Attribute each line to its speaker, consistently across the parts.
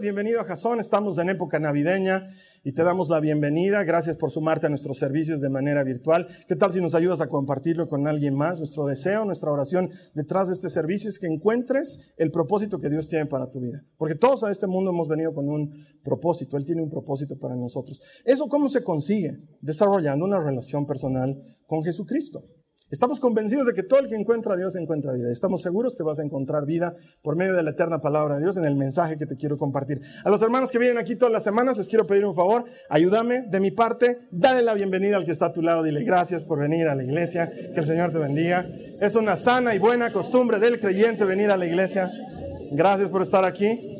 Speaker 1: Bienvenido a Jason. Estamos en época navideña y te damos la bienvenida. Gracias por sumarte a nuestros servicios de manera virtual. ¿Qué tal si nos ayudas a compartirlo con alguien más? Nuestro deseo, nuestra oración detrás de este servicio es que encuentres el propósito que Dios tiene para tu vida. Porque todos a este mundo hemos venido con un propósito. Él tiene un propósito para nosotros. ¿Eso cómo se consigue? Desarrollando una relación personal con Jesucristo. Estamos convencidos de que todo el que encuentra a Dios encuentra vida. Estamos seguros que vas a encontrar vida por medio de la eterna palabra de Dios en el mensaje que te quiero compartir. A los hermanos que vienen aquí todas las semanas les quiero pedir un favor. Ayúdame de mi parte. Dale la bienvenida al que está a tu lado. Dile gracias por venir a la iglesia. Que el Señor te bendiga. Es una sana y buena costumbre del creyente venir a la iglesia. Gracias por estar aquí.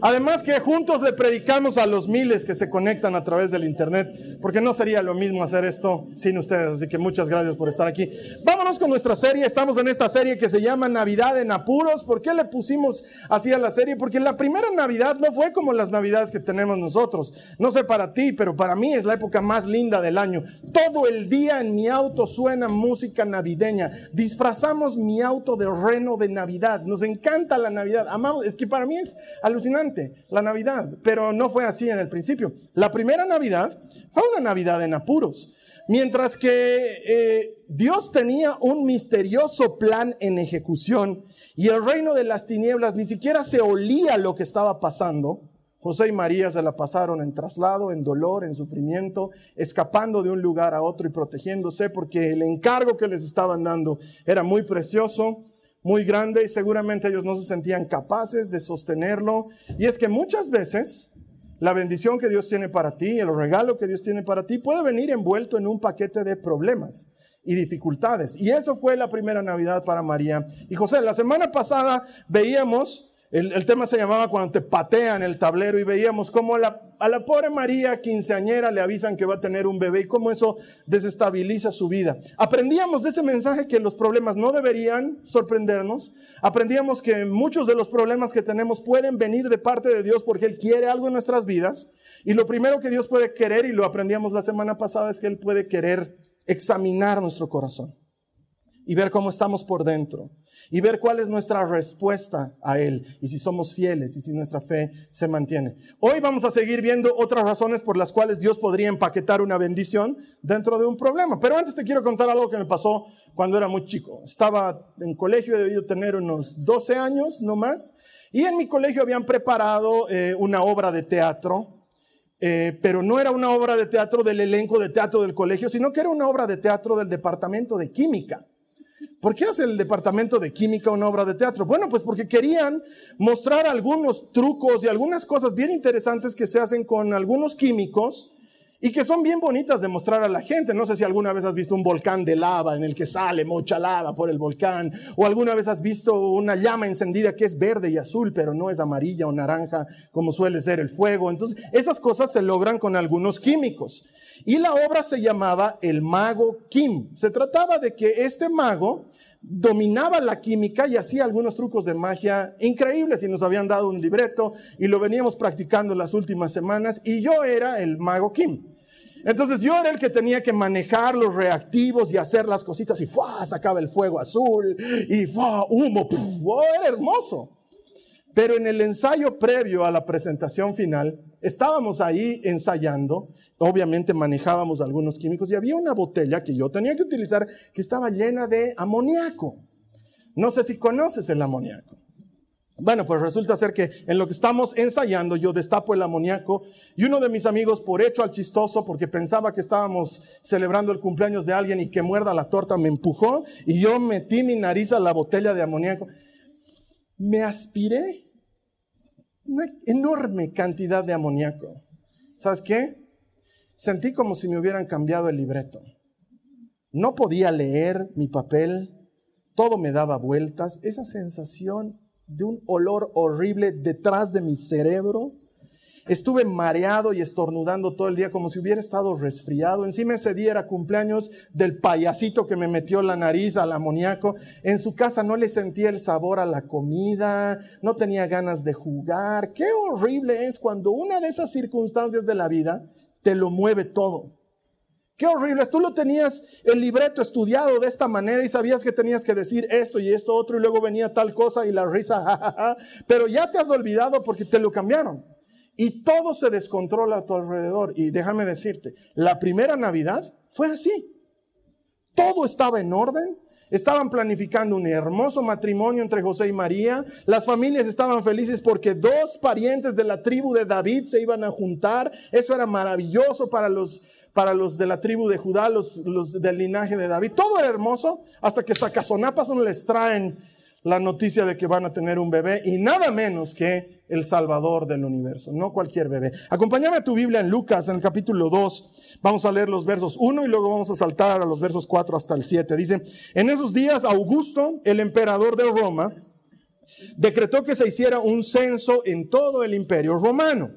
Speaker 1: Además que juntos le predicamos a los miles que se conectan a través del Internet, porque no sería lo mismo hacer esto sin ustedes. Así que muchas gracias por estar aquí. Vámonos con nuestra serie. Estamos en esta serie que se llama Navidad en Apuros. ¿Por qué le pusimos así a la serie? Porque la primera Navidad no fue como las Navidades que tenemos nosotros. No sé para ti, pero para mí es la época más linda del año. Todo el día en mi auto suena música navideña. Disfrazamos mi auto de reno de Navidad. Nos encanta la Navidad. Amamos. Es que para mí es alucinante la Navidad, pero no fue así en el principio. La primera Navidad fue una Navidad en apuros, mientras que eh, Dios tenía un misterioso plan en ejecución y el reino de las tinieblas ni siquiera se olía lo que estaba pasando. José y María se la pasaron en traslado, en dolor, en sufrimiento, escapando de un lugar a otro y protegiéndose porque el encargo que les estaban dando era muy precioso muy grande y seguramente ellos no se sentían capaces de sostenerlo. Y es que muchas veces la bendición que Dios tiene para ti, el regalo que Dios tiene para ti, puede venir envuelto en un paquete de problemas y dificultades. Y eso fue la primera Navidad para María y José. La semana pasada veíamos el, tema se llamaba cuando te patean el tablero y veíamos cómo la, a la pobre María quinceañera le avisan que va a tener un bebé y cómo eso desestabiliza su vida. Aprendíamos de ese mensaje que los problemas no deberían sorprendernos. Aprendíamos que muchos de los problemas que tenemos pueden venir de parte de Dios porque Él quiere algo en nuestras vidas. Y lo primero que Dios puede querer, y lo aprendíamos la semana pasada, es que Él puede querer examinar nuestro corazón y ver cómo estamos por dentro y ver cuál es nuestra respuesta a Él y si somos fieles y si nuestra fe se mantiene. Hoy vamos a seguir viendo otras razones por las cuales Dios podría empaquetar una bendición dentro de un problema. Pero antes te quiero contar algo que me pasó cuando era muy chico. Estaba en colegio, he debido tener unos 12 años, no más, y en mi colegio habían preparado eh, una obra de teatro. Eh, pero no era una obra de teatro del elenco de teatro del colegio, sino que era una obra de teatro del departamento de química. ¿Por qué hace el departamento de química una obra de teatro? Bueno, pues porque querían mostrar algunos trucos y algunas cosas bien interesantes que se hacen con algunos químicos y que son bien bonitas de mostrar a la gente. No sé si alguna vez has visto un volcán de lava en el que sale mucha lava por el volcán, o alguna vez has visto una llama encendida que es verde y azul, pero no es amarilla o naranja como suele ser el fuego. Entonces, esas cosas se logran con algunos químicos. Y la obra se llamaba El Mago Kim. Se trataba de que este mago dominaba la química y hacía algunos trucos de magia increíbles y nos habían dado un libreto y lo veníamos practicando las últimas semanas y yo era el mago Kim. Entonces yo era el que tenía que manejar los reactivos y hacer las cositas y ¡fua! sacaba el fuego azul y ¡fua! humo, era hermoso. Pero en el ensayo previo a la presentación final, estábamos ahí ensayando, obviamente manejábamos algunos químicos y había una botella que yo tenía que utilizar que estaba llena de amoníaco. No sé si conoces el amoníaco. Bueno, pues resulta ser que en lo que estamos ensayando yo destapo el amoníaco y uno de mis amigos, por hecho al chistoso, porque pensaba que estábamos celebrando el cumpleaños de alguien y que muerda la torta, me empujó y yo metí mi nariz a la botella de amoníaco. Me aspiré una enorme cantidad de amoníaco. ¿Sabes qué? sentí como si me hubieran cambiado el libreto. No podía leer mi papel, todo me daba vueltas, esa sensación de un olor horrible detrás de mi cerebro Estuve mareado y estornudando todo el día como si hubiera estado resfriado. Encima ese día era cumpleaños del payasito que me metió la nariz al amoníaco. En su casa no le sentía el sabor a la comida, no tenía ganas de jugar. Qué horrible es cuando una de esas circunstancias de la vida te lo mueve todo. Qué horrible es. Tú lo tenías el libreto estudiado de esta manera y sabías que tenías que decir esto y esto otro y luego venía tal cosa y la risa, jajaja. Pero ya te has olvidado porque te lo cambiaron y todo se descontrola a tu alrededor. Y déjame decirte, la primera Navidad fue así. Todo estaba en orden. Estaban planificando un hermoso matrimonio entre José y María. Las familias estaban felices porque dos parientes de la tribu de David se iban a juntar. Eso era maravilloso para los, para los de la tribu de Judá, los, los del linaje de David. Todo era hermoso hasta que Sacazonapas les traen la noticia de que van a tener un bebé y nada menos que el Salvador del universo, no cualquier bebé. Acompáñame a tu Biblia en Lucas, en el capítulo 2. Vamos a leer los versos 1 y luego vamos a saltar a los versos 4 hasta el 7. Dice, en esos días Augusto, el emperador de Roma, decretó que se hiciera un censo en todo el imperio romano.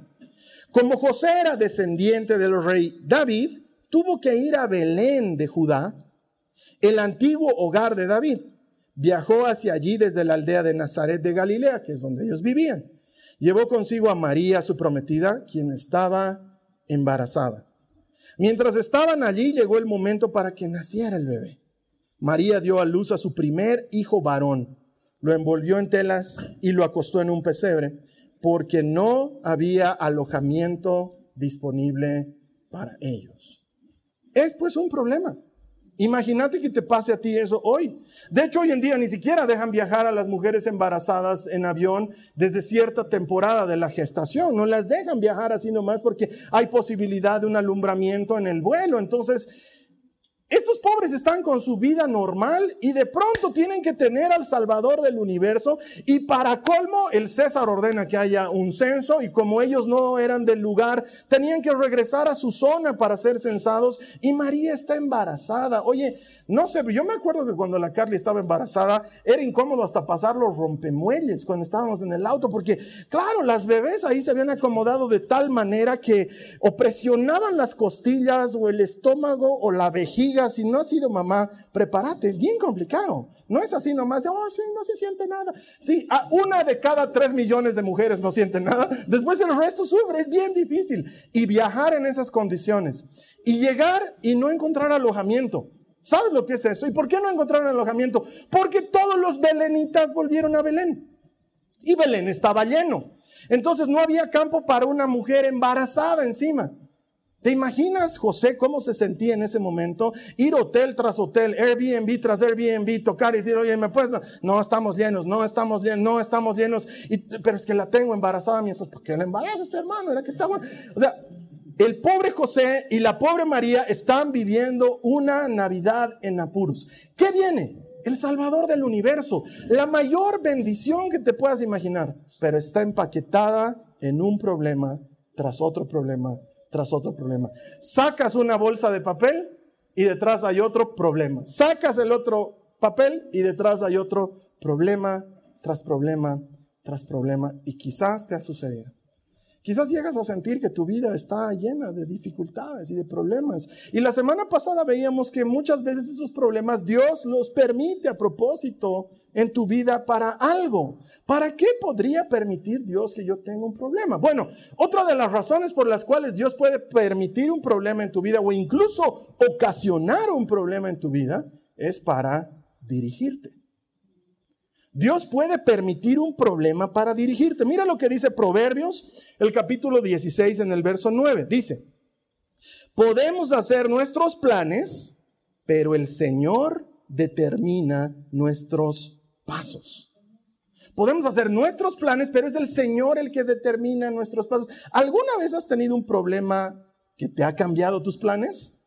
Speaker 1: Como José era descendiente del rey David, tuvo que ir a Belén de Judá, el antiguo hogar de David viajó hacia allí desde la aldea de Nazaret de Galilea, que es donde ellos vivían. Llevó consigo a María, su prometida, quien estaba embarazada. Mientras estaban allí, llegó el momento para que naciera el bebé. María dio a luz a su primer hijo varón, lo envolvió en telas y lo acostó en un pesebre, porque no había alojamiento disponible para ellos. Es pues un problema. Imagínate que te pase a ti eso hoy. De hecho, hoy en día ni siquiera dejan viajar a las mujeres embarazadas en avión desde cierta temporada de la gestación. No las dejan viajar así nomás porque hay posibilidad de un alumbramiento en el vuelo. Entonces, estos pobres están con su vida normal y de pronto tienen que tener al Salvador del universo y para colmo el César ordena que haya un censo y como ellos no eran del lugar, tenían que regresar a su zona para ser censados y María está embarazada. Oye, no sé, yo me acuerdo que cuando la Carly estaba embarazada era incómodo hasta pasar los rompemuelles cuando estábamos en el auto, porque claro, las bebés ahí se habían acomodado de tal manera que o presionaban las costillas o el estómago o la vejiga. Si no has sido mamá, prepárate, es bien complicado. No es así nomás, oh, sí, no se siente nada. Sí, a una de cada tres millones de mujeres no siente nada. Después el resto sufre, es bien difícil. Y viajar en esas condiciones y llegar y no encontrar alojamiento. ¿Sabes lo que es eso? ¿Y por qué no encontraron alojamiento? Porque todos los belenitas volvieron a Belén. Y Belén estaba lleno. Entonces no había campo para una mujer embarazada encima. ¿Te imaginas, José, cómo se sentía en ese momento? Ir hotel tras hotel, Airbnb tras Airbnb, tocar y decir, oye, ¿me puedes? No, estamos llenos, no estamos llenos, no estamos llenos. Pero es que la tengo embarazada mi esposa. ¿Por qué la embarazas, hermano? Era que estaba... O sea, el pobre José y la pobre María están viviendo una Navidad en apuros. ¿Qué viene? El Salvador del universo, la mayor bendición que te puedas imaginar, pero está empaquetada en un problema tras otro problema, tras otro problema. Sacas una bolsa de papel y detrás hay otro problema. Sacas el otro papel y detrás hay otro problema tras problema tras problema y quizás te ha sucedido. Quizás llegas a sentir que tu vida está llena de dificultades y de problemas. Y la semana pasada veíamos que muchas veces esos problemas Dios los permite a propósito en tu vida para algo. ¿Para qué podría permitir Dios que yo tenga un problema? Bueno, otra de las razones por las cuales Dios puede permitir un problema en tu vida o incluso ocasionar un problema en tu vida es para dirigirte. Dios puede permitir un problema para dirigirte. Mira lo que dice Proverbios, el capítulo 16 en el verso 9. Dice, podemos hacer nuestros planes, pero el Señor determina nuestros pasos. Podemos hacer nuestros planes, pero es el Señor el que determina nuestros pasos. ¿Alguna vez has tenido un problema que te ha cambiado tus planes?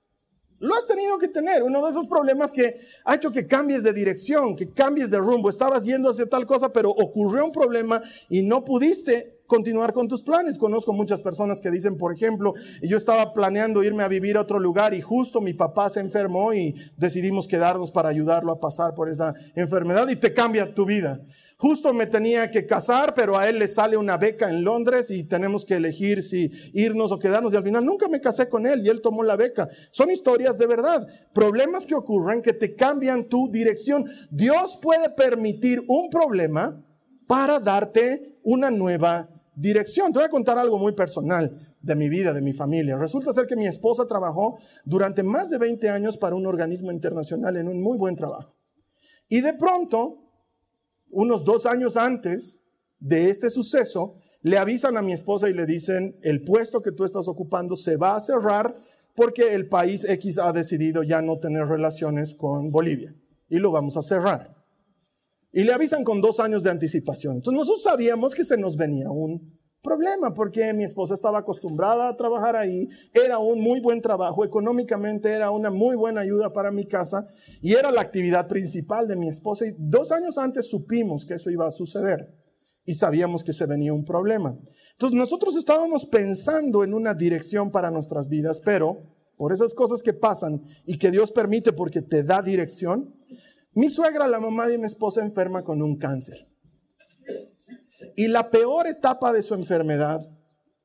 Speaker 1: Lo has tenido que tener, uno de esos problemas que ha hecho que cambies de dirección, que cambies de rumbo. Estabas yendo hacia tal cosa, pero ocurrió un problema y no pudiste continuar con tus planes. Conozco muchas personas que dicen, por ejemplo, yo estaba planeando irme a vivir a otro lugar y justo mi papá se enfermó y decidimos quedarnos para ayudarlo a pasar por esa enfermedad y te cambia tu vida. Justo me tenía que casar, pero a él le sale una beca en Londres y tenemos que elegir si irnos o quedarnos. Y al final nunca me casé con él y él tomó la beca. Son historias de verdad, problemas que ocurren que te cambian tu dirección. Dios puede permitir un problema para darte una nueva dirección. Te voy a contar algo muy personal de mi vida, de mi familia. Resulta ser que mi esposa trabajó durante más de 20 años para un organismo internacional en un muy buen trabajo. Y de pronto unos dos años antes de este suceso, le avisan a mi esposa y le dicen, el puesto que tú estás ocupando se va a cerrar porque el país X ha decidido ya no tener relaciones con Bolivia y lo vamos a cerrar. Y le avisan con dos años de anticipación. Entonces nosotros sabíamos que se nos venía un problema porque mi esposa estaba acostumbrada a trabajar ahí, era un muy buen trabajo, económicamente era una muy buena ayuda para mi casa y era la actividad principal de mi esposa y dos años antes supimos que eso iba a suceder y sabíamos que se venía un problema. Entonces nosotros estábamos pensando en una dirección para nuestras vidas, pero por esas cosas que pasan y que Dios permite porque te da dirección, mi suegra, la mamá de mi esposa, enferma con un cáncer. Y la peor etapa de su enfermedad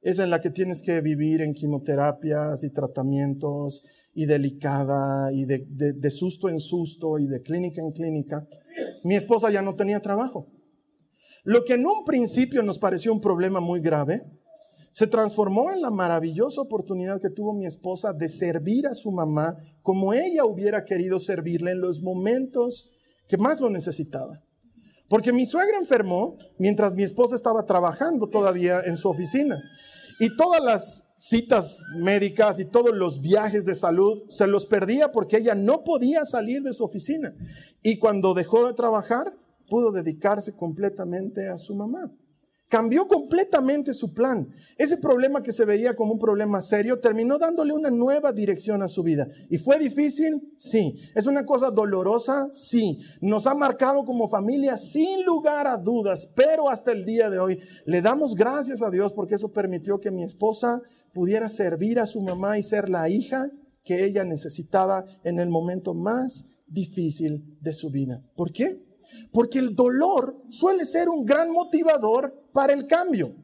Speaker 1: es en la que tienes que vivir en quimioterapias y tratamientos y delicada y de, de, susto en susto y de clínica en clínica. Mi esposa ya no tenía trabajo. Lo que en un principio nos pareció un problema muy grave, se transformó en la maravillosa oportunidad que tuvo mi esposa de servir a su mamá como ella hubiera querido servirle en los momentos que más lo necesitaba. Porque mi suegra enfermó mientras mi esposa estaba trabajando todavía en su oficina. Y todas las citas médicas y todos los viajes de salud se los perdía porque ella no podía salir de su oficina. Y cuando dejó de trabajar, pudo dedicarse completamente a su mamá. Cambió completamente su plan. Ese problema que se veía como un problema serio terminó dándole una nueva dirección a su vida. ¿Y fue difícil? Sí. ¿Es una cosa dolorosa? Sí. ¿Nos ha marcado como familia? Sin lugar a dudas. Pero hasta el día de hoy le damos gracias a Dios porque eso permitió que mi esposa pudiera servir a su mamá y ser la hija que ella necesitaba en el momento más difícil de su vida. ¿Por qué? Porque el dolor suele ser un gran motivador para el cambio.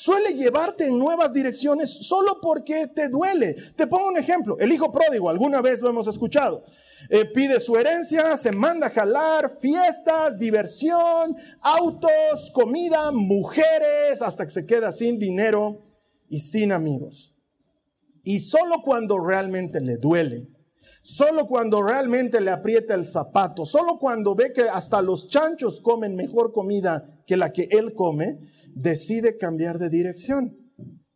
Speaker 1: Suele llevarte en nuevas direcciones solo porque te duele. Te pongo un ejemplo. El hijo pródigo, alguna vez lo hemos escuchado. Eh, pide su herencia, se manda a jalar, fiestas, diversión, autos, comida, mujeres, hasta que se queda sin dinero y sin amigos. Y solo cuando realmente le duele, Solo cuando realmente le aprieta el zapato, solo cuando ve que hasta los chanchos comen mejor comida que la que él come, decide cambiar de dirección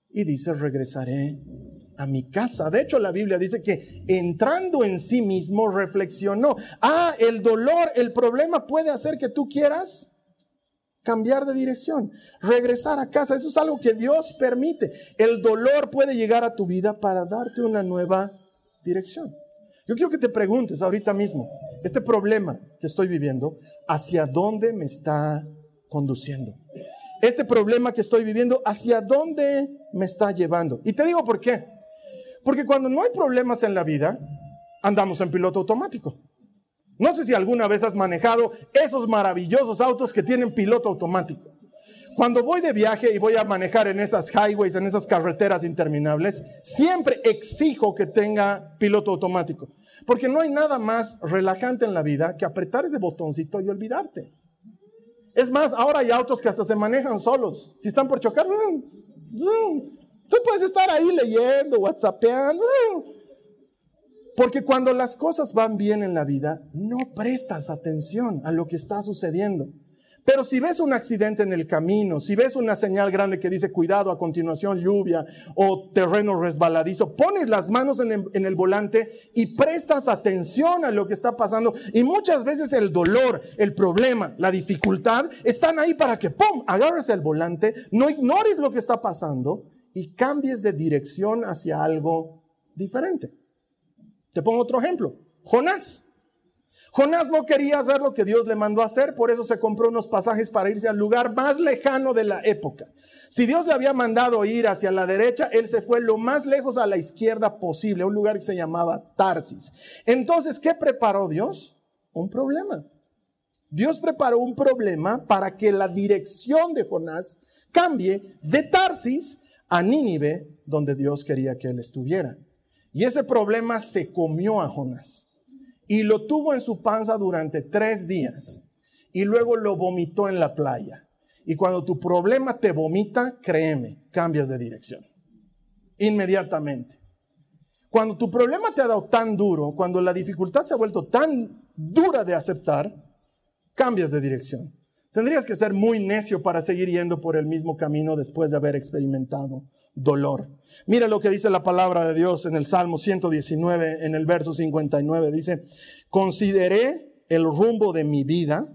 Speaker 1: y dice, regresaré a mi casa. De hecho, la Biblia dice que entrando en sí mismo reflexionó, ah, el dolor, el problema puede hacer que tú quieras cambiar de dirección, regresar a casa. Eso es algo que Dios permite. El dolor puede llegar a tu vida para darte una nueva dirección. Yo quiero que te preguntes ahorita mismo, este problema que estoy viviendo, ¿hacia dónde me está conduciendo? Este problema que estoy viviendo, ¿hacia dónde me está llevando? Y te digo por qué. Porque cuando no hay problemas en la vida, andamos en piloto automático. No sé si alguna vez has manejado esos maravillosos autos que tienen piloto automático. Cuando voy de viaje y voy a manejar en esas highways, en esas carreteras interminables, siempre exijo que tenga piloto automático. Porque no hay nada más relajante en la vida que apretar ese botoncito y olvidarte. Es más, ahora hay autos que hasta se manejan solos. Si están por chocar, tú puedes estar ahí leyendo, whatsappeando. Porque cuando las cosas van bien en la vida, no prestas atención a lo que está sucediendo. Pero si ves un accidente en el camino, si ves una señal grande que dice cuidado a continuación lluvia o terreno resbaladizo, pones las manos en el, volante y prestas atención a lo que está pasando. Y muchas veces el dolor, el problema, la dificultad están ahí para que, ¡pum!, agarres el volante, no ignores lo que está pasando y cambies de dirección hacia algo diferente. Te pongo otro ejemplo. Jonás. Jonás no quería hacer lo que Dios le mandó hacer, por eso se compró unos pasajes para irse al lugar más lejano de la época. Si Dios le había mandado ir hacia la derecha, él se fue lo más lejos a la izquierda posible, a un lugar que se llamaba Tarsis. Entonces, ¿qué preparó Dios? Un problema. Dios preparó un problema para que la dirección de Jonás cambie de Tarsis a Nínive, donde Dios quería que él estuviera. Y ese problema se comió a Jonás y lo tuvo en su panza durante tres días y luego lo vomitó en la playa. Y cuando tu problema te vomita, créeme, cambias de dirección. Inmediatamente. Cuando tu problema te ha dado tan duro, cuando la dificultad se ha vuelto tan dura de aceptar, cambias de dirección. Tendrías que ser muy necio para seguir yendo por el mismo camino después de haber experimentado dolor. Mira lo que dice la palabra de Dios en el Salmo 119, en el verso 59. Dice, consideré el rumbo de mi vida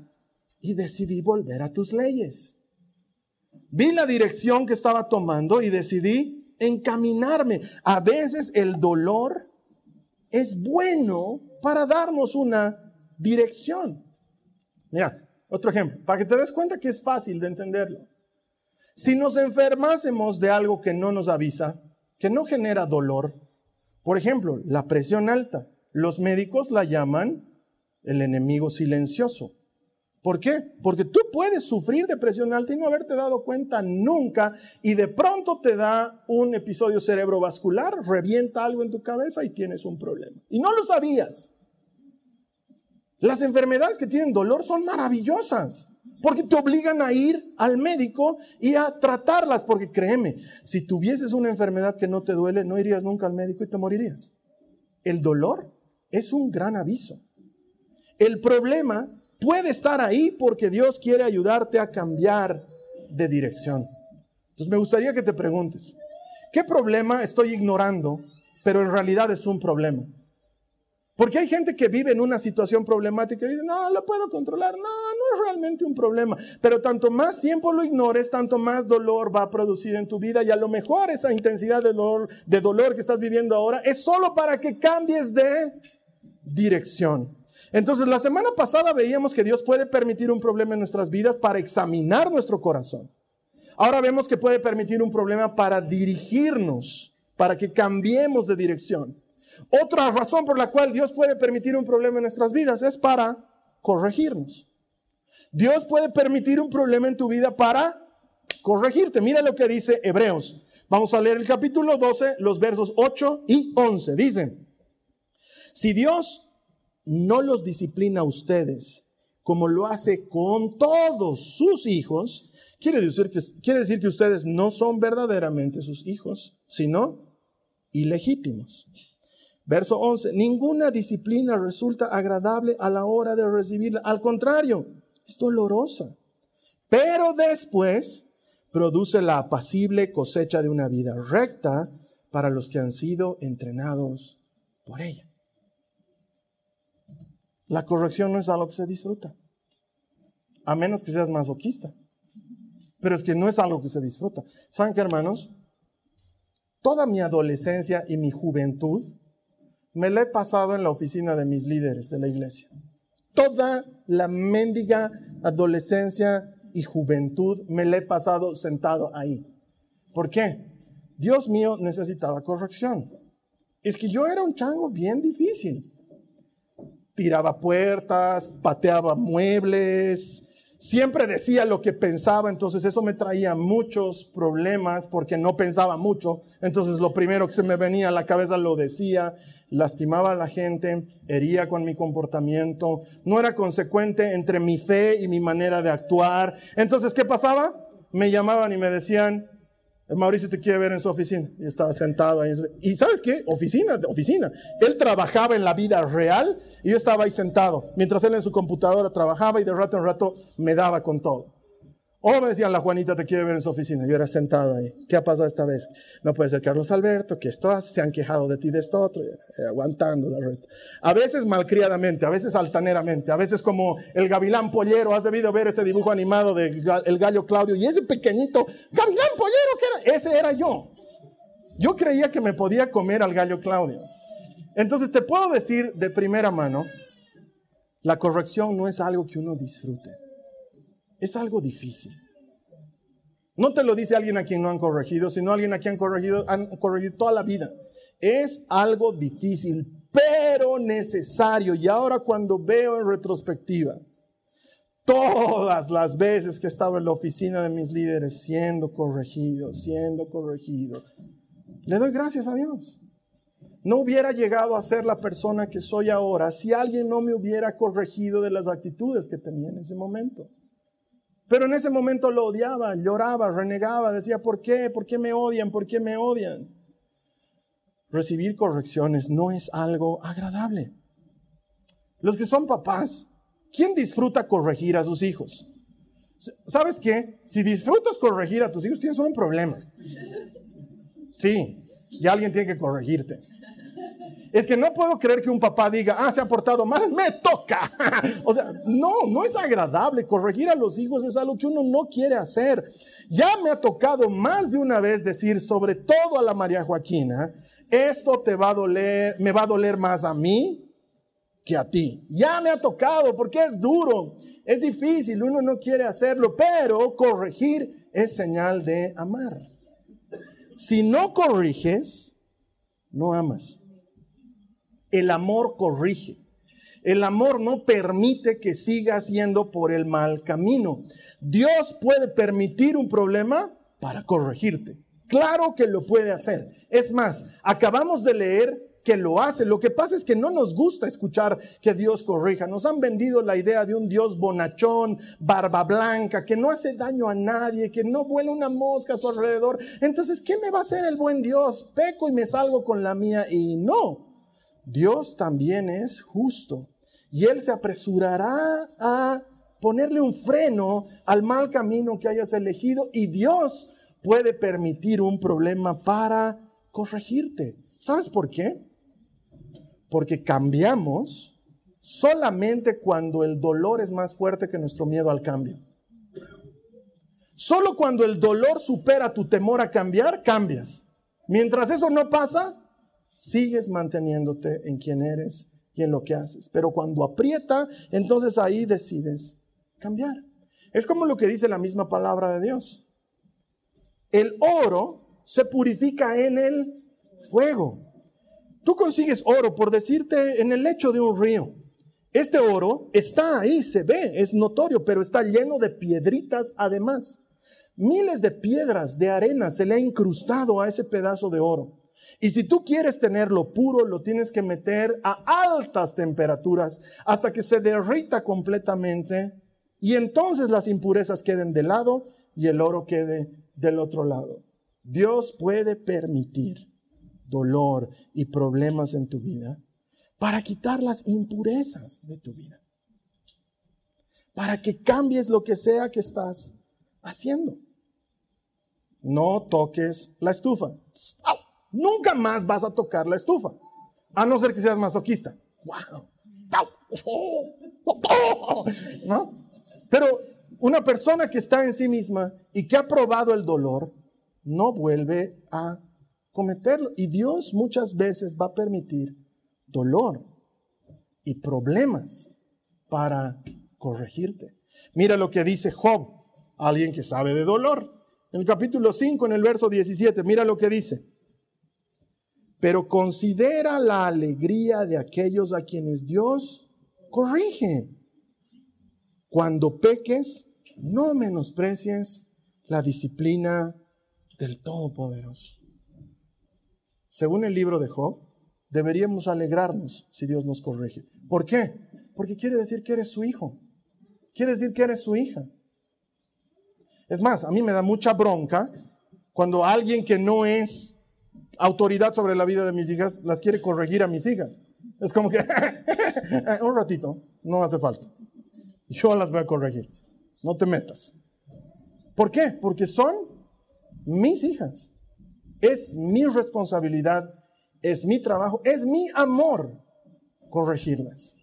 Speaker 1: y decidí volver a tus leyes. Vi la dirección que estaba tomando y decidí encaminarme. A veces el dolor es bueno para darnos una dirección. Mira, otro ejemplo, para que te des cuenta que es fácil de entenderlo. Si nos enfermásemos de algo que no nos avisa, que no genera dolor, por ejemplo, la presión alta, los médicos la llaman el enemigo silencioso. ¿Por qué? Porque tú puedes sufrir de presión alta y no haberte dado cuenta nunca y de pronto te da un episodio cerebrovascular, revienta algo en tu cabeza y tienes un problema. Y no lo sabías. Las enfermedades que tienen dolor son maravillosas porque te obligan a ir al médico y a tratarlas, porque créeme, si tuvieses una enfermedad que no te duele, no irías nunca al médico y te morirías. El dolor es un gran aviso. El problema puede estar ahí porque Dios quiere ayudarte a cambiar de dirección. Entonces me gustaría que te preguntes, ¿qué problema estoy ignorando, pero en realidad es un problema? Porque hay gente que vive en una situación problemática y dice, no, lo puedo controlar, no, no es realmente un problema. Pero tanto más tiempo lo ignores, tanto más dolor va a producir en tu vida y a lo mejor esa intensidad de dolor, de dolor que estás viviendo ahora es solo para que cambies de dirección. Entonces, la semana pasada veíamos que Dios puede permitir un problema en nuestras vidas para examinar nuestro corazón. Ahora vemos que puede permitir un problema para dirigirnos, para que cambiemos de dirección. Otra razón por la cual Dios puede permitir un problema en nuestras vidas es para corregirnos. Dios puede permitir un problema en tu vida para corregirte. Mira lo que dice Hebreos. Vamos a leer el capítulo 12, los versos 8 y 11. Dicen, si Dios no los disciplina a ustedes como lo hace con todos sus hijos, quiere decir que, quiere decir que ustedes no son verdaderamente sus hijos, sino ilegítimos. Verso 11, ninguna disciplina resulta agradable a la hora de recibirla, al contrario, es dolorosa, pero después produce la apacible cosecha de una vida recta para los que han sido entrenados por ella. La corrección no es algo que se disfruta, a menos que seas masoquista. Pero es que no es algo que se disfruta. ¿Saben qué, hermanos? Toda mi adolescencia y mi juventud me la he pasado en la oficina de mis líderes de la iglesia. Toda la mendiga adolescencia y juventud me la he pasado sentado ahí. ¿Por qué? Dios mío necesitaba corrección. Es que yo era un chango bien difícil tiraba puertas, pateaba muebles, siempre decía lo que pensaba, entonces eso me traía muchos problemas porque no pensaba mucho, entonces lo primero que se me venía a la cabeza lo decía, lastimaba a la gente, hería con mi comportamiento, no era consecuente entre mi fe y mi manera de actuar. Entonces, ¿qué pasaba? Me llamaban y me decían, Mauricio te quiere ver en su oficina. Y estaba sentado ahí. Y sabes qué? Oficina, oficina. Él trabajaba en la vida real y yo estaba ahí sentado. Mientras él en su computadora trabajaba y de rato en rato me daba con todo. O me decían, la Juanita te quiere ver en su oficina. Yo era sentado ahí. ¿Qué ha pasado esta vez? No puede ser Carlos Alberto, que esto se han quejado de ti, de esto otro, eh, aguantando la red. A veces malcriadamente, a veces altaneramente, a veces como el gavilán pollero. Has debido ver ese dibujo animado de el gallo Claudio y ese pequeñito gavilán pollero que era, ese era yo. Yo creía que me podía comer al gallo Claudio. Entonces te puedo decir de primera mano, la corrección no es algo que uno disfrute, es algo difícil. No te lo dice alguien a quien no han corregido, sino alguien a quien han corregido, han corregido toda la vida. Es algo difícil, pero necesario. Y ahora cuando veo en retrospectiva, todas las veces que he estado en la oficina de mis líderes siendo corregido, siendo corregido, le doy gracias a Dios. No hubiera llegado a ser la persona que soy ahora si alguien no me hubiera corregido de las actitudes que tenía en ese momento. Pero en ese momento lo odiaba, lloraba, renegaba, decía, ¿por qué? ¿Por qué me odian? ¿Por qué me odian? Recibir correcciones no es algo agradable. Los que son papás, ¿quién disfruta corregir a sus hijos? ¿Sabes qué? Si disfrutas corregir a tus hijos, tienes un problema. Sí, y alguien tiene que corregirte. Es que no puedo creer que un papá diga, ah, se ha portado mal, me toca. o sea, no, no es agradable. Corregir a los hijos es algo que uno no quiere hacer. Ya me ha tocado más de una vez decir, sobre todo a la María Joaquina, esto te va a doler, me va a doler más a mí que a ti. Ya me ha tocado porque es duro, es difícil, uno no quiere hacerlo, pero corregir es señal de amar. Si no corriges, no amas. El amor corrige. El amor no permite que sigas yendo por el mal camino. Dios puede permitir un problema para corregirte. Claro que lo puede hacer. Es más, acabamos de leer que lo hace. Lo que pasa es que no nos gusta escuchar que Dios corrija. Nos han vendido la idea de un Dios bonachón, barba blanca, que no hace daño a nadie, que no vuela una mosca a su alrededor. Entonces, ¿qué me va a hacer el buen Dios? Peco y me salgo con la mía. Y no, Dios también es justo y Él se apresurará a ponerle un freno al mal camino que hayas elegido y Dios puede permitir un problema para corregirte. ¿Sabes por qué? Porque cambiamos solamente cuando el dolor es más fuerte que nuestro miedo al cambio. Solo cuando el dolor supera tu temor a cambiar, cambias. Mientras eso no pasa, sigues manteniéndote en quien eres y en lo que haces. Pero cuando aprieta, entonces ahí decides cambiar. Es como lo que dice la misma palabra de Dios. El oro se purifica en el fuego. Tú consigues oro, por decirte, en el lecho de un río. Este oro está ahí, se ve, es notorio, pero está lleno de piedritas además. Miles de piedras de arena se le ha incrustado a ese pedazo de oro. Y si tú quieres tenerlo puro, lo tienes que meter a altas temperaturas hasta que se derrita completamente y entonces las impurezas queden de lado y el oro quede del otro lado. Dios puede permitir dolor y problemas en tu vida para quitar las impurezas de tu vida. Para que cambies lo que sea que estás haciendo. No toques la estufa. Nunca más vas a tocar la estufa, a no ser que seas masoquista. Pero una persona que está en sí misma y que ha probado el dolor, no vuelve a cometerlo. Y Dios muchas veces va a permitir dolor y problemas para corregirte. Mira lo que dice Job, alguien que sabe de dolor. En el capítulo 5, en el verso 17, mira lo que dice pero considera la alegría de aquellos a quienes Dios corrige. Cuando peques, no menosprecies la disciplina del Todopoderoso. Según el libro de Job, deberíamos alegrarnos si Dios nos corrige. ¿Por qué? Porque quiere decir que eres su hijo. Quiere decir que eres su hija. Es más, a mí me da mucha bronca cuando alguien que no es autoridad sobre la vida de mis hijas, las quiere corregir a mis hijas. Es como que, un ratito, no hace falta. Yo las voy a corregir. No te metas. ¿Por qué? Porque son mis hijas. Es mi responsabilidad, es mi trabajo, es mi amor corregirlas.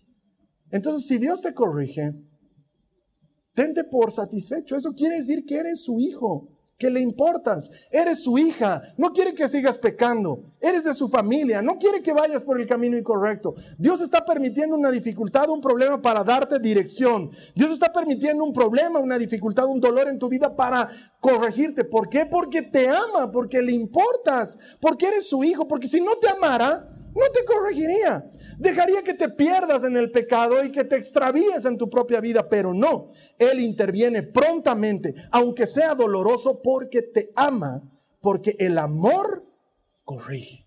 Speaker 1: Entonces, si Dios te corrige, tente por satisfecho. Eso quiere decir que eres su hijo. Que le importas. Eres su hija, no quiere que sigas pecando. Eres de su familia, no quiere que vayas por el camino incorrecto. Dios está permitiendo una dificultad, un problema para darte dirección. Dios está permitiendo un problema, una dificultad, un dolor en tu vida para corregirte. ¿Por qué? Porque te ama, porque le importas, porque eres su hijo, porque si no te amara, no te corregiría. Dejaría que te pierdas en el pecado y que te extravíes en tu propia vida, pero no. Él interviene prontamente, aunque sea doloroso, porque te ama, porque el amor corrige.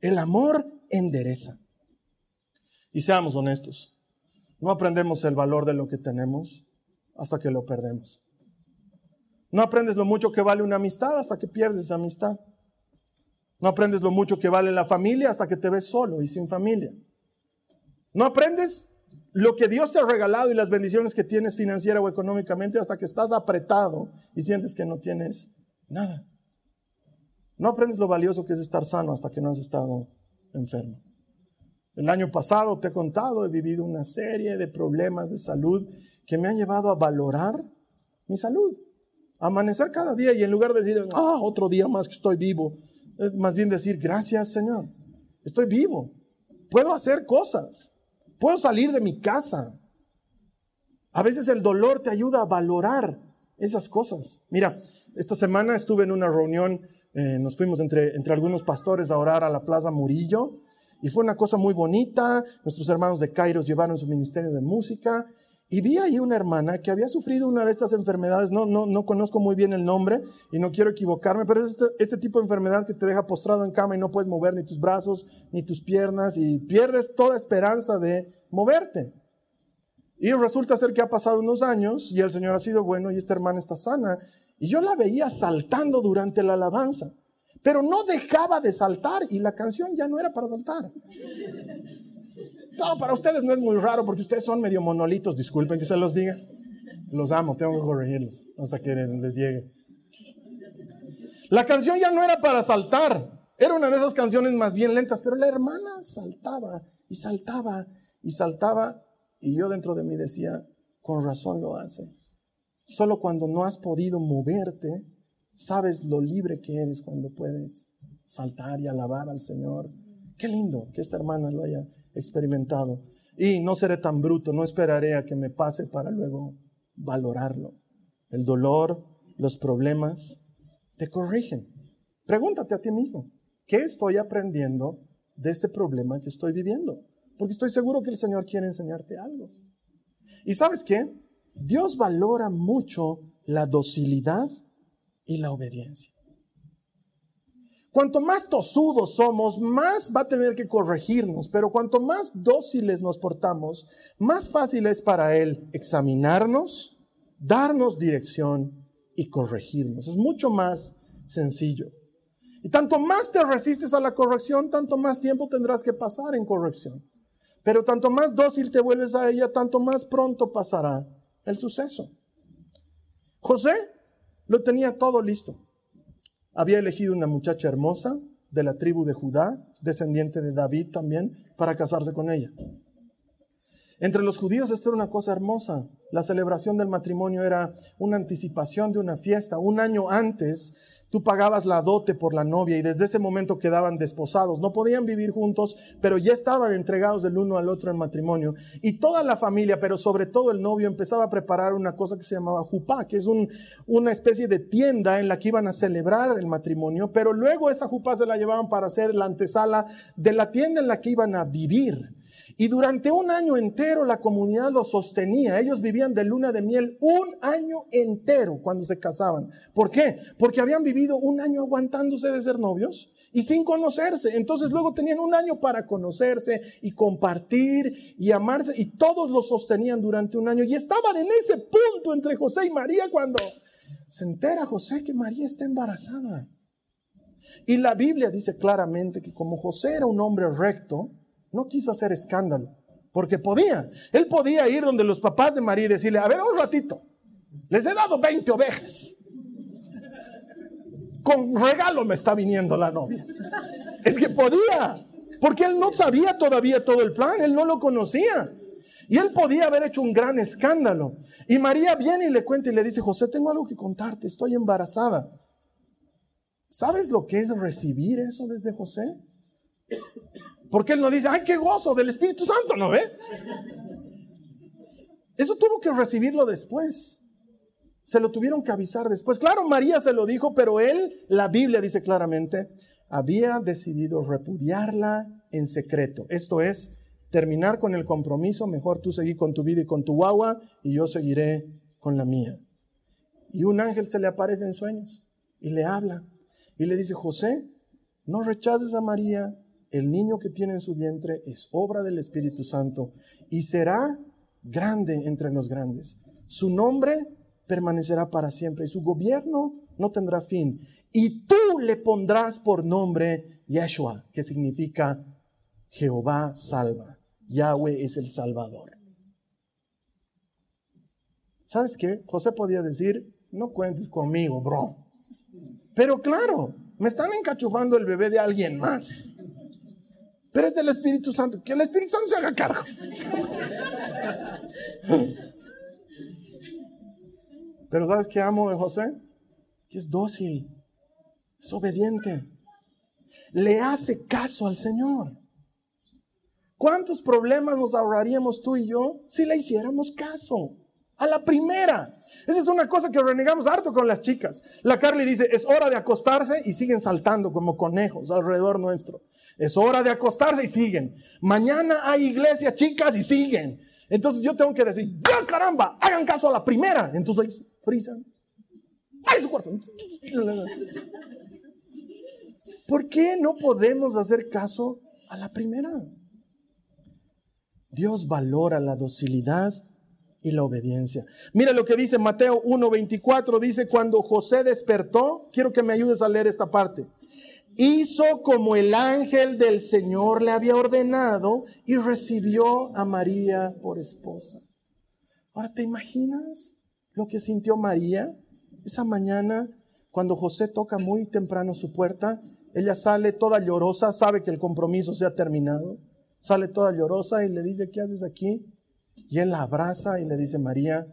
Speaker 1: El amor endereza. Y seamos honestos, no aprendemos el valor de lo que tenemos hasta que lo perdemos. No aprendes lo mucho que vale una amistad hasta que pierdes esa amistad. No aprendes lo mucho que vale la familia hasta que te ves solo y sin familia. No aprendes lo que Dios te ha regalado y las bendiciones que tienes financiera o económicamente hasta que estás apretado y sientes que no tienes nada. No aprendes lo valioso que es estar sano hasta que no has estado enfermo. El año pasado te he contado, he vivido una serie de problemas de salud que me han llevado a valorar mi salud. amanecer cada día y en lugar de decir, ah, otro día más que estoy vivo, más bien decir, gracias Señor, estoy vivo, puedo hacer cosas, puedo salir de mi casa. A veces el dolor te ayuda a valorar esas cosas. Mira, esta semana estuve en una reunión, eh, nos fuimos entre, entre algunos pastores a orar a la Plaza Murillo y fue una cosa muy bonita. Nuestros hermanos de Kairos llevaron su ministerio de música y vi ahí una hermana que había sufrido una de estas enfermedades, no, no, no conozco muy bien el nombre y no quiero equivocarme, pero es este, este, tipo de enfermedad que te deja postrado en cama y no puedes mover ni tus brazos ni tus piernas y pierdes toda esperanza de moverte. Y resulta ser que ha pasado unos años y el Señor ha sido bueno y esta hermana está sana. Y yo la veía saltando durante la alabanza, pero no dejaba de saltar y la canción ya no era para saltar. No, para ustedes no es muy raro porque ustedes son medio monolitos, disculpen que se los diga. Los amo, tengo que corregirlos hasta que les llegue. La canción ya no era para saltar, era una de esas canciones más bien lentas, pero la hermana saltaba y saltaba y saltaba y yo dentro de mí decía, con razón lo hace. Solo cuando no has podido moverte, sabes lo libre que eres cuando puedes saltar y alabar al Señor. Qué lindo que esta hermana lo haya experimentado. Y no seré tan bruto, no esperaré a que me pase para luego valorarlo. El dolor, los problemas, te corrigen. Pregúntate a ti mismo, ¿qué estoy aprendiendo de este problema que estoy viviendo? Porque estoy seguro que el Señor quiere enseñarte algo. ¿Y sabes qué? Dios valora mucho la docilidad y la obediencia. Cuanto más tosudos somos, más va a tener que corregirnos, pero cuanto más dóciles nos portamos, más fácil es para Él examinarnos, darnos dirección y corregirnos. Es mucho más sencillo. Y tanto más te resistes a la corrección, tanto más tiempo tendrás que pasar en corrección. Pero tanto más dócil te vuelves a ella, tanto más pronto pasará el suceso. José lo tenía todo listo había elegido una muchacha hermosa de la tribu de Judá, descendiente de David también, para casarse con ella. Entre los judíos esto era una cosa hermosa. La celebración del matrimonio era una anticipación de una fiesta. Un año antes Tú pagabas la dote por la novia y desde ese momento quedaban desposados. No podían vivir juntos, pero ya estaban entregados del uno al otro en matrimonio. Y toda la familia, pero sobre todo el novio, empezaba a preparar una cosa que se llamaba jupá, que es una especie de tienda en la que iban a celebrar el matrimonio, pero luego esa jupá se la llevaban para hacer la antesala de la tienda en la que iban a vivir. Y durante un año entero la comunidad lo sostenía. Ellos vivían de luna de miel un año entero cuando se casaban. ¿Por qué? Porque habían vivido un año aguantándose de ser novios y sin conocerse. Entonces luego tenían un año para conocerse y compartir y amarse y todos lo sostenían durante un año. Y estaban en ese punto entre José y María cuando se entera José que María está embarazada. Y la Biblia dice claramente que como José era un hombre recto, no quiso hacer escándalo, porque podía. Él podía ir donde los papás de María y decirle, a ver, un ratito, les he dado 20 ovejas. Con regalo me está viniendo la novia. Es que podía, porque él no sabía todavía todo el plan, él no lo conocía. Y él podía haber hecho un gran escándalo. Y María viene y le cuenta y le dice, José, tengo algo que contarte, estoy embarazada. ¿Sabes lo que es recibir eso desde José? Porque él no dice, ay, qué gozo del Espíritu Santo, ¿no ve? Eso tuvo que recibirlo después. Se lo tuvieron que avisar después. Claro, María se lo dijo, pero él, la Biblia dice claramente, había decidido repudiarla en secreto. Esto es, terminar con el compromiso, mejor tú seguí con tu vida y con tu guagua y yo seguiré con la mía. Y un ángel se le aparece en sueños y le habla y le dice, José, no rechaces a María, el niño que tiene en su vientre es obra del Espíritu Santo y será grande entre los grandes. Su nombre permanecerá para siempre y su gobierno no tendrá fin. Y tú le pondrás por nombre Yeshua, que significa Jehová salva. Yahweh es el Salvador. ¿Sabes qué? José podía decir, no cuentes conmigo, bro. Pero claro, me están encachufando el bebé de alguien más. Pero es del Espíritu Santo. Que el Espíritu Santo se haga cargo. Pero ¿sabes qué amo de José? Que es dócil, es obediente, le hace caso al Señor. ¿Cuántos problemas nos ahorraríamos tú y yo si le hiciéramos caso? A la primera. Esa es una cosa que renegamos harto con las chicas. La Carly dice, es hora de acostarse y siguen saltando como conejos alrededor nuestro. Es hora de acostarse y siguen. Mañana hay iglesia, chicas, y siguen. Entonces yo tengo que decir, ya caramba, hagan caso a la primera. Entonces ellos frisan. ¡Ay, su cuarto! ¿Por qué no podemos hacer caso a la primera? Dios valora la docilidad y la obediencia. Mira lo que dice Mateo 1:24, dice, cuando José despertó, quiero que me ayudes a leer esta parte, hizo como el ángel del Señor le había ordenado y recibió a María por esposa. Ahora, ¿te imaginas lo que sintió María esa mañana cuando José toca muy temprano su puerta? Ella sale toda llorosa, sabe que el compromiso se ha terminado sale toda llorosa y le dice, ¿qué haces aquí? Y él la abraza y le dice, María,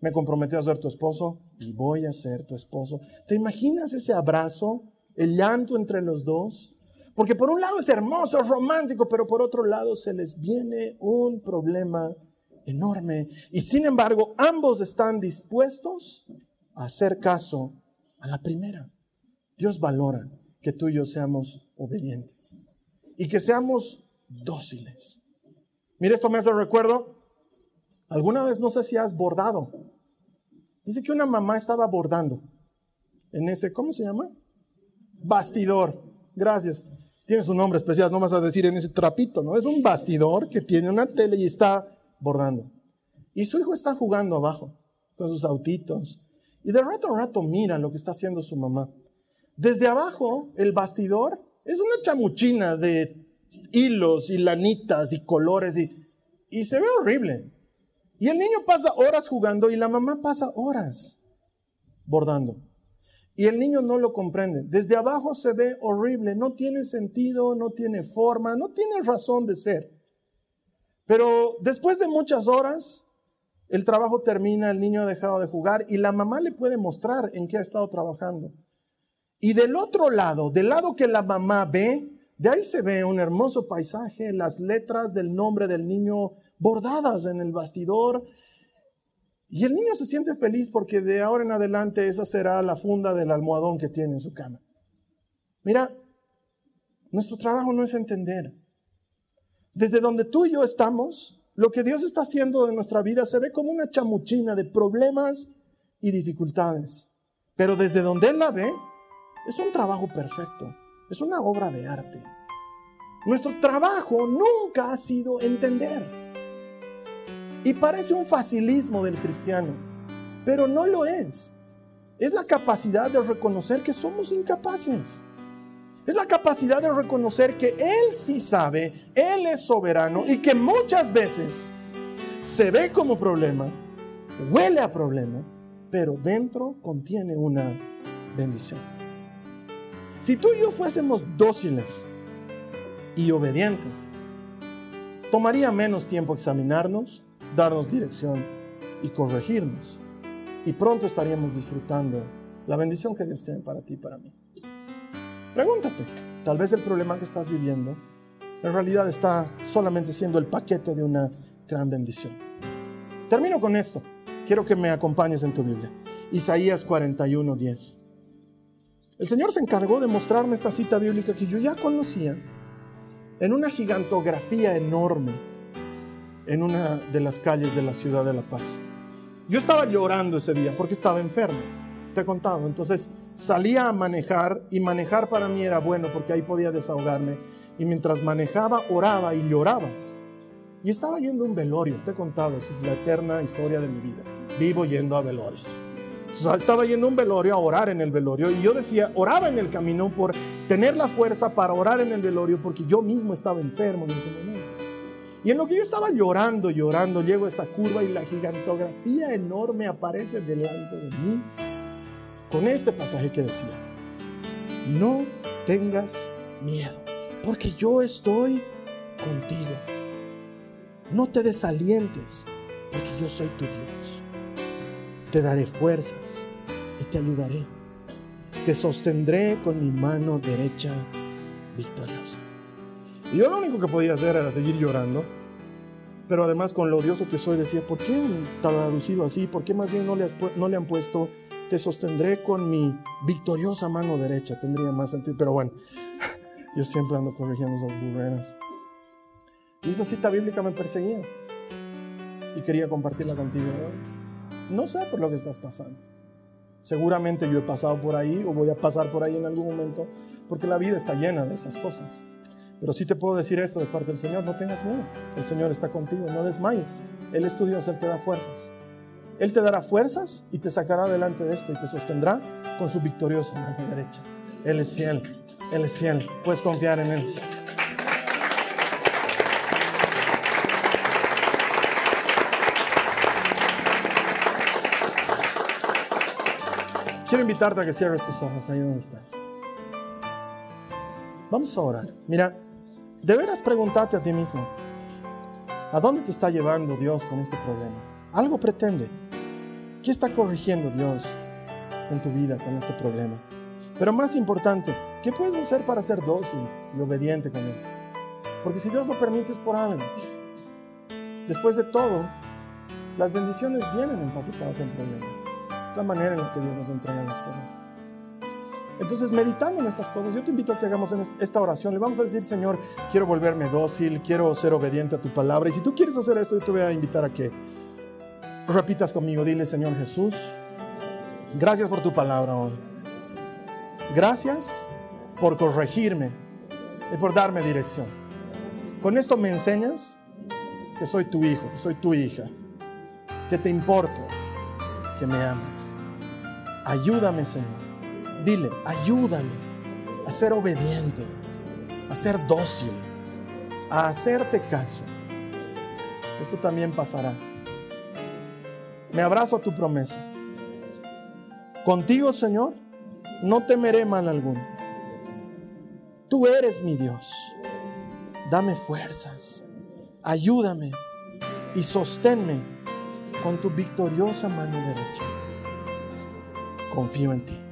Speaker 1: me comprometí a ser tu esposo y voy a ser tu esposo. ¿Te imaginas ese abrazo, el llanto entre los dos? Porque por un lado es hermoso, es romántico, pero por otro lado se les viene un problema enorme. Y sin embargo, ambos están dispuestos a hacer caso a la primera. Dios valora que tú y yo seamos obedientes y que seamos dóciles. Mira, esto me hace recuerdo, alguna vez no sé si has bordado. Dice que una mamá estaba bordando en ese, ¿cómo se llama? Bastidor. Gracias. Tiene su nombre especial, no vas a decir en ese trapito, ¿no? Es un bastidor que tiene una tele y está bordando. Y su hijo está jugando abajo con sus autitos. Y de rato a rato mira lo que está haciendo su mamá. Desde abajo, el bastidor es una chamuchina de hilos y lanitas y colores y, y se ve horrible. Y el niño pasa horas jugando y la mamá pasa horas bordando. Y el niño no lo comprende. Desde abajo se ve horrible, no tiene sentido, no tiene forma, no tiene razón de ser. Pero después de muchas horas, el trabajo termina, el niño ha dejado de jugar y la mamá le puede mostrar en qué ha estado trabajando. Y del otro lado, del lado que la mamá ve, de ahí se ve un hermoso paisaje, las letras del nombre del niño bordadas en el bastidor. Y el niño se siente feliz porque de ahora en adelante esa será la funda del almohadón que tiene en su cama. Mira, nuestro trabajo no es entender. Desde donde tú y yo estamos, lo que Dios está haciendo en nuestra vida se ve como una chamuchina de problemas y dificultades. Pero desde donde Él la ve, es un trabajo perfecto. Es una obra de arte. Nuestro trabajo nunca ha sido entender. Y parece un facilismo del cristiano, pero no lo es. Es la capacidad de reconocer que somos incapaces. Es la capacidad de reconocer que Él sí sabe, Él es soberano y que muchas veces se ve como problema, huele a problema, pero dentro contiene una bendición. Si tú y yo fuésemos dóciles y obedientes, tomaría menos tiempo examinarnos, darnos dirección y corregirnos. Y pronto estaríamos disfrutando la bendición que Dios tiene para ti y para mí. Pregúntate, tal vez el problema que estás viviendo en realidad está solamente siendo el paquete de una gran bendición. Termino con esto. Quiero que me acompañes en tu Biblia. Isaías 41:10. El Señor se encargó de mostrarme esta cita bíblica que yo ya conocía en una gigantografía enorme en una de las calles de la ciudad de La Paz. Yo estaba llorando ese día porque estaba enfermo, te he contado. Entonces salía a manejar y manejar para mí era bueno porque ahí podía desahogarme. Y mientras manejaba, oraba y lloraba. Y estaba yendo a un velorio, te he contado, es la eterna historia de mi vida. Vivo yendo a velorios. estaba yendo a un velorio a orar en el velorio y yo decía, oraba en el camino por tener la fuerza para orar en el velorio porque yo mismo estaba enfermo en ese momento. Y en lo que yo estaba llorando, llorando, llego a esa curva y la gigantografía enorme aparece delante de mí con este pasaje que decía, no tengas miedo, porque yo estoy contigo. No te desalientes, porque yo soy tu Dios. Te daré fuerzas y te ayudaré. Te sostendré con mi mano derecha victoriosa. Y yo lo único que podía hacer era seguir llorando. Pero además con lo odioso que soy decía, ¿por qué traducido así? ¿Por qué más bien no le, han puesto, te sostendré con mi victoriosa mano derecha? Tendría más sentido. Pero bueno, yo siempre ando corrigiendo esas burreras. Y esa cita bíblica me perseguía. Y quería compartirla contigo. No sé por lo que estás pasando. Seguramente yo he pasado por ahí o voy a pasar por ahí en algún momento, porque la vida está llena de esas cosas. Pero sí te puedo decir esto de parte del Señor, no tengas miedo. El Señor está contigo, no desmayes. Él es tu Dios, Él te da fuerzas. Él te dará fuerzas y te sacará adelante de esto y te sostendrá con su victoriosa mano derecha. Él es fiel, Él es fiel. Puedes confiar en Él. Quiero invitarte a que cierres tus ojos ahí donde estás. Vamos a orar. Mira, deberás preguntarte a ti mismo, ¿a dónde te está llevando Dios con este problema? Algo pretende. ¿Qué está corrigiendo Dios en tu vida con este problema? Pero más importante, ¿qué puedes hacer para ser dócil y obediente con Él? Porque si Dios lo permite es por algo. Después de todo, las bendiciones vienen empaquetadas en problemas. Es la manera en la que Dios nos entrega las cosas. Entonces, meditando en estas cosas, yo te invito a que hagamos esta oración. Le vamos a decir, Señor, quiero volverme dócil, quiero ser obediente a tu palabra. Y si tú quieres hacer esto, yo te voy a invitar a que repitas conmigo. Dile, Señor Jesús, gracias por tu palabra hoy. Gracias por corregirme y por darme dirección. Con esto me enseñas que soy tu hijo, que soy tu hija, que te importo, que me amas. Ayúdame, Señor. Dile, ayúdame a ser obediente, a ser dócil, a hacerte caso. Esto también pasará. Me abrazo a tu promesa. Contigo, Señor, no temeré mal alguno. Tú eres mi Dios. Dame fuerzas. Ayúdame y sosténme con tu victoriosa mano derecha. Confío en ti.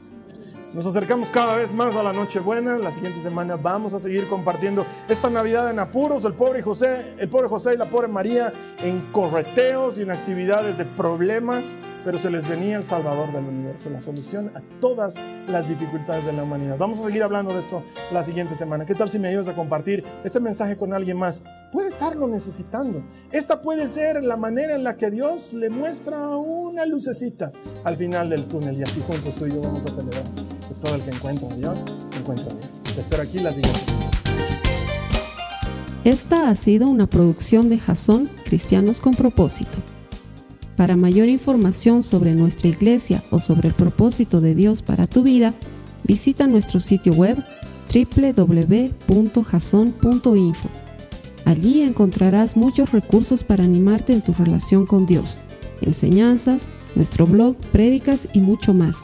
Speaker 1: Nos acercamos cada vez más a la Nochebuena. La siguiente semana vamos a seguir compartiendo esta Navidad en apuros. El pobre José, el pobre José y la pobre María en correteos y en actividades de problemas, pero se les venía el Salvador del universo, la solución a todas las dificultades de la humanidad. Vamos a seguir hablando de esto la siguiente semana. ¿Qué tal si me ayudas a compartir este mensaje con alguien más? Puede estarlo necesitando. Esta puede ser la manera en la que Dios le muestra una lucecita al final del túnel y así juntos tú y yo vamos a celebrar todo el que encuentra a Dios, encuentra espero aquí las.
Speaker 2: Esta ha sido una producción de Jason Cristianos con Propósito. Para mayor información sobre nuestra iglesia o sobre el propósito de Dios para tu vida, visita nuestro sitio web www.jason.info. Allí encontrarás muchos recursos para animarte en tu relación con Dios, enseñanzas, nuestro blog, prédicas y mucho más.